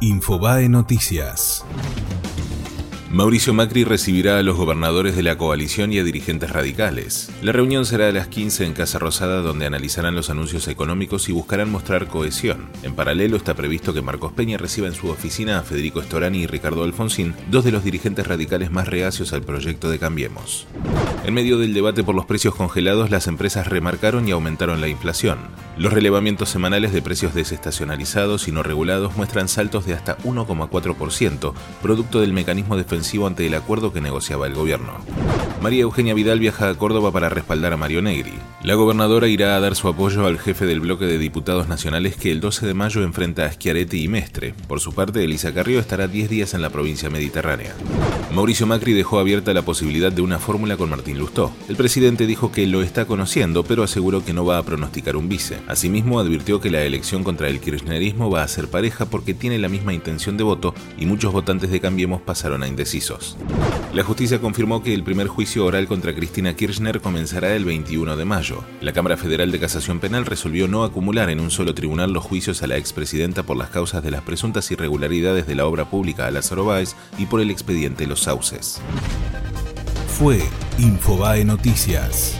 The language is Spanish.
Infobae Noticias. Mauricio Macri recibirá a los gobernadores de la coalición y a dirigentes radicales. La reunión será a las 15 en Casa Rosada donde analizarán los anuncios económicos y buscarán mostrar cohesión. En paralelo está previsto que Marcos Peña reciba en su oficina a Federico Estorani y Ricardo Alfonsín, dos de los dirigentes radicales más reacios al proyecto de Cambiemos. En medio del debate por los precios congelados, las empresas remarcaron y aumentaron la inflación. Los relevamientos semanales de precios desestacionalizados y no regulados muestran saltos de hasta 1,4%, producto del mecanismo defensivo ante el acuerdo que negociaba el gobierno. María Eugenia Vidal viaja a Córdoba para respaldar a Mario Negri. La gobernadora irá a dar su apoyo al jefe del bloque de diputados nacionales que el 12 de mayo enfrenta a Schiaretti y Mestre. Por su parte, Elisa Carrió estará 10 días en la provincia mediterránea. Mauricio Macri dejó abierta la posibilidad de una fórmula con Martín Lustó. El presidente dijo que lo está conociendo, pero aseguró que no va a pronosticar un vice. Asimismo, advirtió que la elección contra el kirchnerismo va a ser pareja porque tiene la misma intención de voto y muchos votantes de Cambiemos pasaron a indecisos. La justicia confirmó que el primer juicio oral contra Cristina Kirchner comenzará el 21 de mayo. La Cámara Federal de Casación Penal resolvió no acumular en un solo tribunal los juicios a la expresidenta por las causas de las presuntas irregularidades de la obra pública a Lázaro Báez y por el expediente Los Sauces. Fue Infobae Noticias.